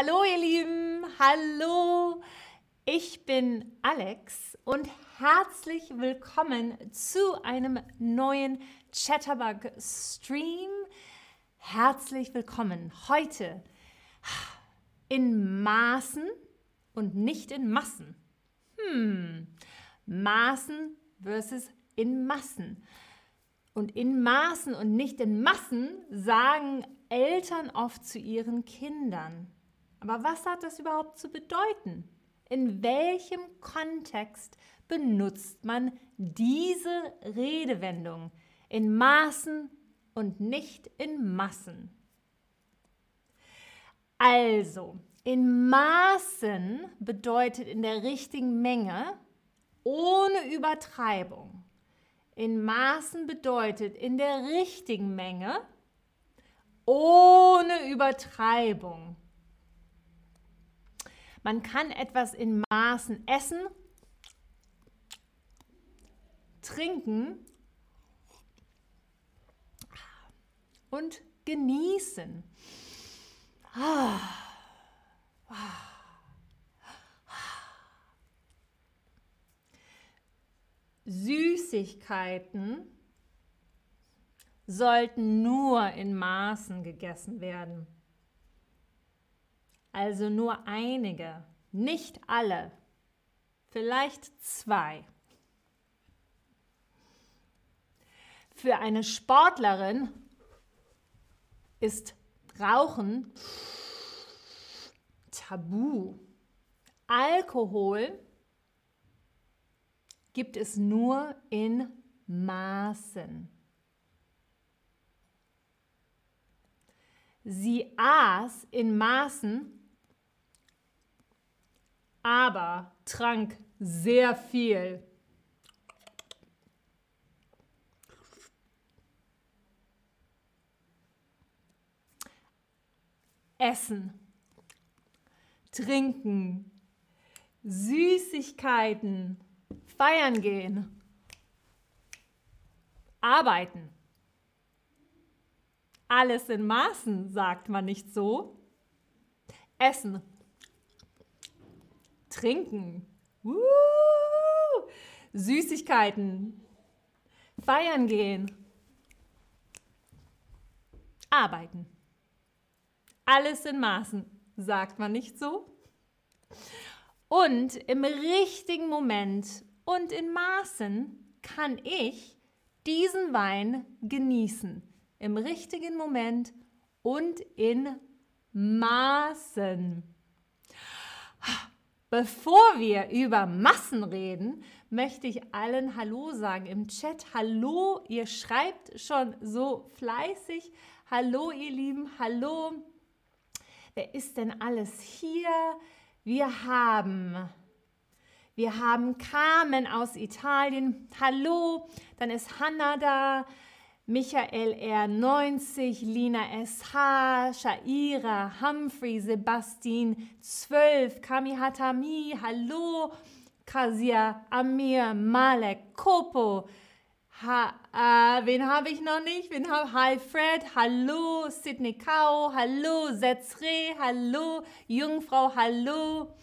Hallo ihr Lieben, hallo. Ich bin Alex und herzlich willkommen zu einem neuen Chatterbug Stream. Herzlich willkommen heute in Maßen und nicht in Massen. Hm, Maßen versus in Massen. Und in Maßen und nicht in Massen sagen Eltern oft zu ihren Kindern. Aber was hat das überhaupt zu bedeuten? In welchem Kontext benutzt man diese Redewendung? In Maßen und nicht in Massen. Also, in Maßen bedeutet in der richtigen Menge ohne Übertreibung. In Maßen bedeutet in der richtigen Menge ohne Übertreibung. Man kann etwas in Maßen essen, trinken und genießen. Süßigkeiten sollten nur in Maßen gegessen werden. Also nur einige, nicht alle, vielleicht zwei. Für eine Sportlerin ist Rauchen tabu. Alkohol gibt es nur in Maßen. Sie aß in Maßen aber trank sehr viel. Essen, trinken, Süßigkeiten, feiern gehen, arbeiten. Alles in Maßen, sagt man nicht so. Essen, Trinken. Uh, Süßigkeiten. Feiern gehen. Arbeiten. Alles in Maßen, sagt man nicht so? Und im richtigen Moment und in Maßen kann ich diesen Wein genießen. Im richtigen Moment und in Maßen. Bevor wir über Massen reden, möchte ich allen Hallo sagen im Chat. Hallo, ihr schreibt schon so fleißig. Hallo, ihr Lieben, hallo. Wer ist denn alles hier? Wir haben wir haben Carmen aus Italien. Hallo, dann ist Hanna da. Michael R90, Lina SH, Shaira, Humphrey, Sebastian 12, Kami Hatami, hallo, Kasia, Amir, Malek, Kopo, ha, äh, wen habe ich noch nicht? Wen hab, Hi Fred, hallo, Sydney Kau, hallo, Setzre, hallo, Jungfrau, hallo.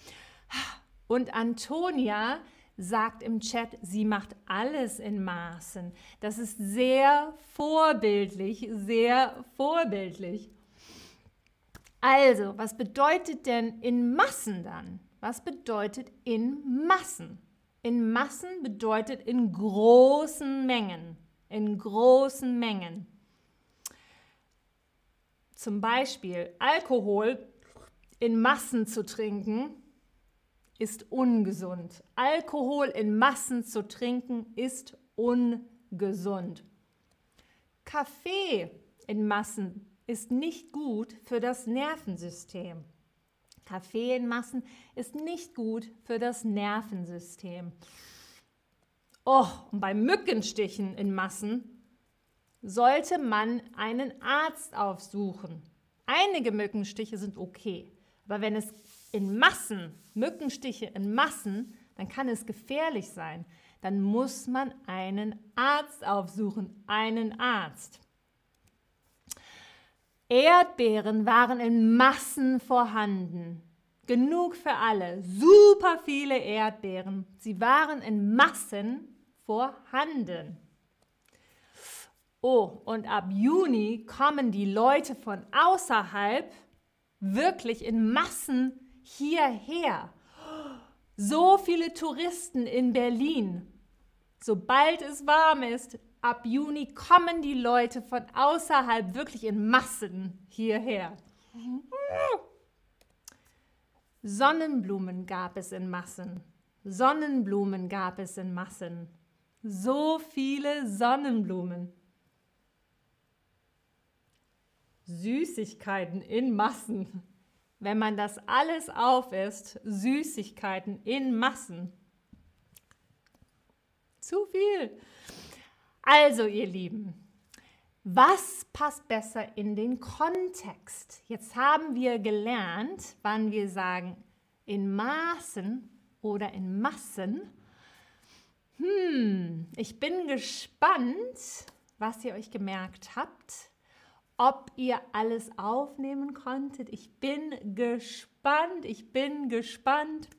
Und Antonia, sagt im Chat, sie macht alles in Maßen. Das ist sehr vorbildlich, sehr vorbildlich. Also, was bedeutet denn in Massen dann? Was bedeutet in Massen? In Massen bedeutet in großen Mengen. In großen Mengen. Zum Beispiel Alkohol in Massen zu trinken ist ungesund. Alkohol in Massen zu trinken ist ungesund. Kaffee in Massen ist nicht gut für das Nervensystem. Kaffee in Massen ist nicht gut für das Nervensystem. Oh, und bei Mückenstichen in Massen sollte man einen Arzt aufsuchen. Einige Mückenstiche sind okay, aber wenn es in Massen, Mückenstiche in Massen, dann kann es gefährlich sein. Dann muss man einen Arzt aufsuchen, einen Arzt. Erdbeeren waren in Massen vorhanden. Genug für alle. Super viele Erdbeeren. Sie waren in Massen vorhanden. Oh, und ab Juni kommen die Leute von außerhalb wirklich in Massen hierher. So viele Touristen in Berlin. Sobald es warm ist, ab Juni kommen die Leute von außerhalb wirklich in Massen hierher. Sonnenblumen gab es in Massen. Sonnenblumen gab es in Massen. So viele Sonnenblumen. Süßigkeiten in Massen. Wenn man das alles aufisst, Süßigkeiten in Massen. Zu viel. Also, ihr Lieben, was passt besser in den Kontext? Jetzt haben wir gelernt, wann wir sagen in Maßen oder in Massen. Hm, ich bin gespannt, was ihr euch gemerkt habt, ob ihr alles aufnehmen konntet. Ich bin gespannt, ich bin gespannt.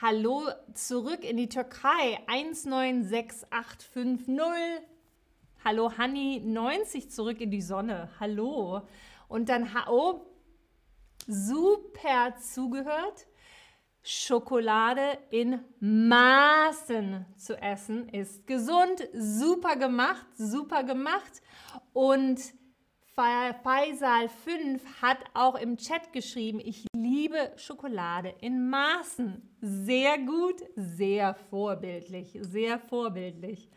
Hallo zurück in die Türkei 196850. Hallo Hanni 90 zurück in die Sonne. Hallo. Und dann oh, super zugehört. Schokolade in Maßen zu essen ist gesund, super gemacht, super gemacht. Und Faisal 5 hat auch im Chat geschrieben, ich liebe Schokolade in Maßen. Sehr gut, sehr vorbildlich, sehr vorbildlich.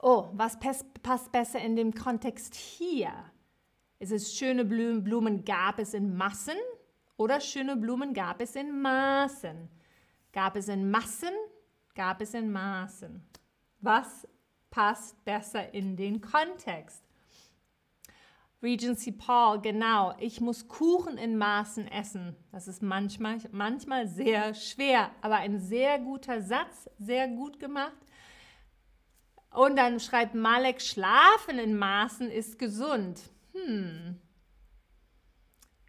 Oh, was passt besser in dem Kontext hier? Ist es schöne Blumen, Blumen gab es in Massen oder schöne Blumen gab es in Maßen? Gab es in Massen, gab es in Maßen? Was passt besser in den Kontext? Regency Paul, genau. Ich muss Kuchen in Maßen essen. Das ist manchmal, manchmal sehr schwer, aber ein sehr guter Satz, sehr gut gemacht. Und dann schreibt Malek, Schlafen in Maßen ist gesund. Hm.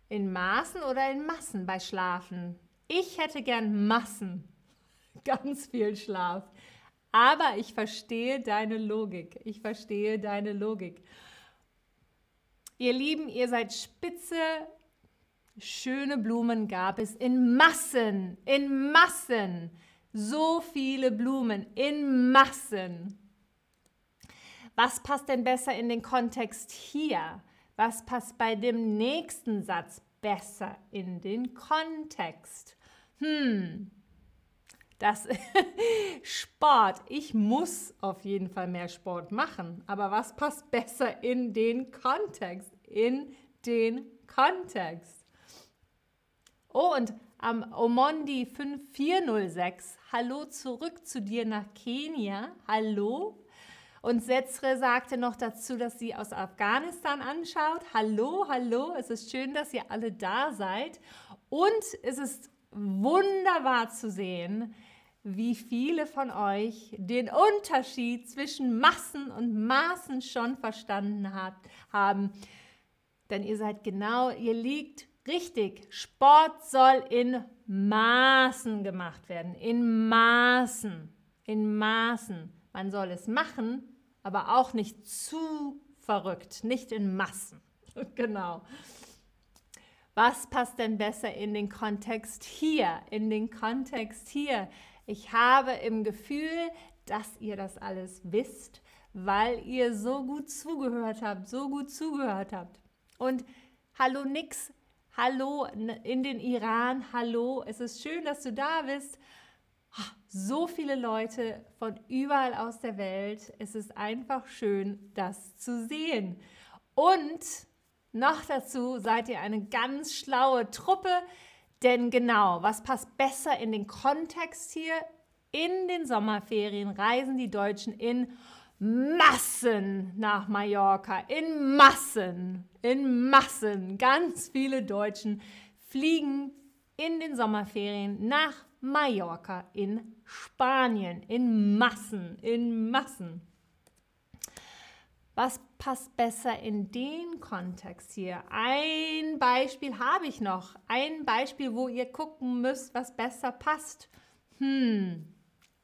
In Maßen oder in Massen bei Schlafen? Ich hätte gern Massen. Ganz viel Schlaf. Aber ich verstehe deine Logik. Ich verstehe deine Logik. Ihr Lieben, ihr seid spitze. Schöne Blumen gab es in Massen, in Massen. So viele Blumen in Massen. Was passt denn besser in den Kontext hier? Was passt bei dem nächsten Satz besser in den Kontext? Hm, das Sport. Ich muss auf jeden Fall mehr Sport machen. Aber was passt besser in den Kontext? In den Kontext. Oh, und am Omondi 5406, hallo zurück zu dir nach Kenia. Hallo. Und Setzre sagte noch dazu, dass sie aus Afghanistan anschaut. Hallo, hallo. Es ist schön, dass ihr alle da seid. Und es ist wunderbar zu sehen, wie viele von euch den Unterschied zwischen Massen und Maßen schon verstanden habt, haben. Denn ihr seid genau, ihr liegt richtig. Sport soll in Maßen gemacht werden. In Maßen. In Maßen. Man soll es machen, aber auch nicht zu verrückt. Nicht in Massen. genau. Was passt denn besser in den Kontext hier? In den Kontext hier. Ich habe im Gefühl, dass ihr das alles wisst, weil ihr so gut zugehört habt, so gut zugehört habt. Und hallo Nix, hallo in den Iran, hallo, es ist schön, dass du da bist. So viele Leute von überall aus der Welt. Es ist einfach schön, das zu sehen. Und noch dazu seid ihr eine ganz schlaue Truppe. Denn genau, was passt besser in den Kontext hier? In den Sommerferien reisen die Deutschen in Massen nach Mallorca. In Massen, in Massen. Ganz viele Deutschen fliegen in den Sommerferien nach Mallorca in Spanien. In Massen, in Massen. Was passt besser in den Kontext hier? Ein Beispiel habe ich noch. Ein Beispiel, wo ihr gucken müsst, was besser passt. Hm,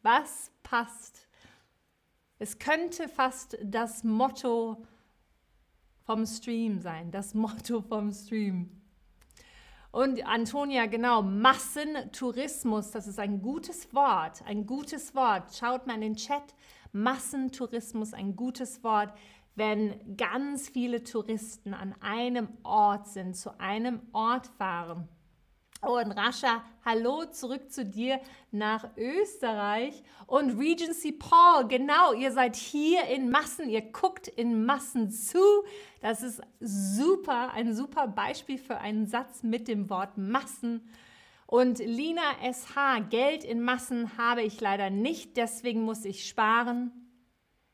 was passt? Es könnte fast das Motto vom Stream sein, das Motto vom Stream. Und Antonia, genau, Massentourismus, das ist ein gutes Wort, ein gutes Wort. Schaut mal in den Chat, Massentourismus, ein gutes Wort wenn ganz viele Touristen an einem Ort sind, zu einem Ort fahren. Oh, und Rascha, hallo zurück zu dir nach Österreich. Und Regency Paul, genau, ihr seid hier in Massen, ihr guckt in Massen zu. Das ist super, ein super Beispiel für einen Satz mit dem Wort Massen. Und Lina SH, Geld in Massen habe ich leider nicht, deswegen muss ich sparen.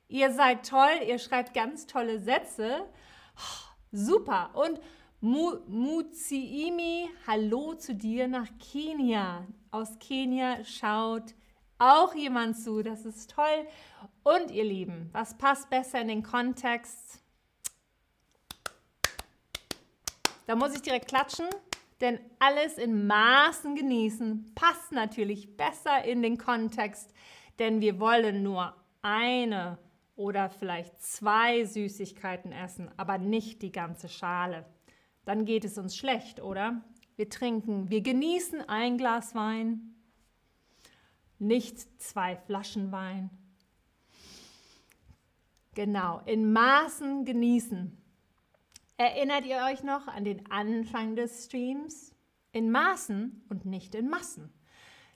Ihr seid toll, ihr schreibt ganz tolle Sätze. super. Und Mu Muziimi, hallo zu dir nach Kenia. Aus Kenia schaut auch jemand zu. Das ist toll. Und ihr Lieben, was passt besser in den Kontext? Da muss ich direkt klatschen, denn alles in Maßen genießen passt natürlich besser in den Kontext, denn wir wollen nur eine oder vielleicht zwei Süßigkeiten essen, aber nicht die ganze Schale. Dann geht es uns schlecht, oder? Wir trinken, wir genießen ein Glas Wein, nicht zwei Flaschen Wein. Genau, in Maßen genießen. Erinnert ihr euch noch an den Anfang des Streams? In Maßen und nicht in Massen.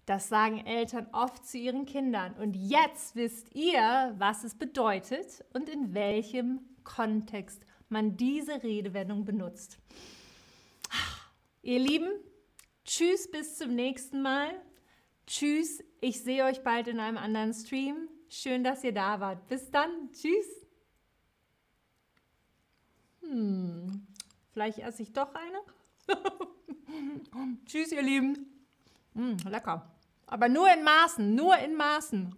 Das sagen Eltern oft zu ihren Kindern. Und jetzt wisst ihr, was es bedeutet und in welchem Kontext man diese Redewendung benutzt. Ihr Lieben, tschüss bis zum nächsten Mal. Tschüss, ich sehe euch bald in einem anderen Stream. Schön, dass ihr da wart. Bis dann. Tschüss. Hm, vielleicht esse ich doch eine. Tschüss, ihr Lieben. Hm, lecker. Aber nur in Maßen, nur in Maßen.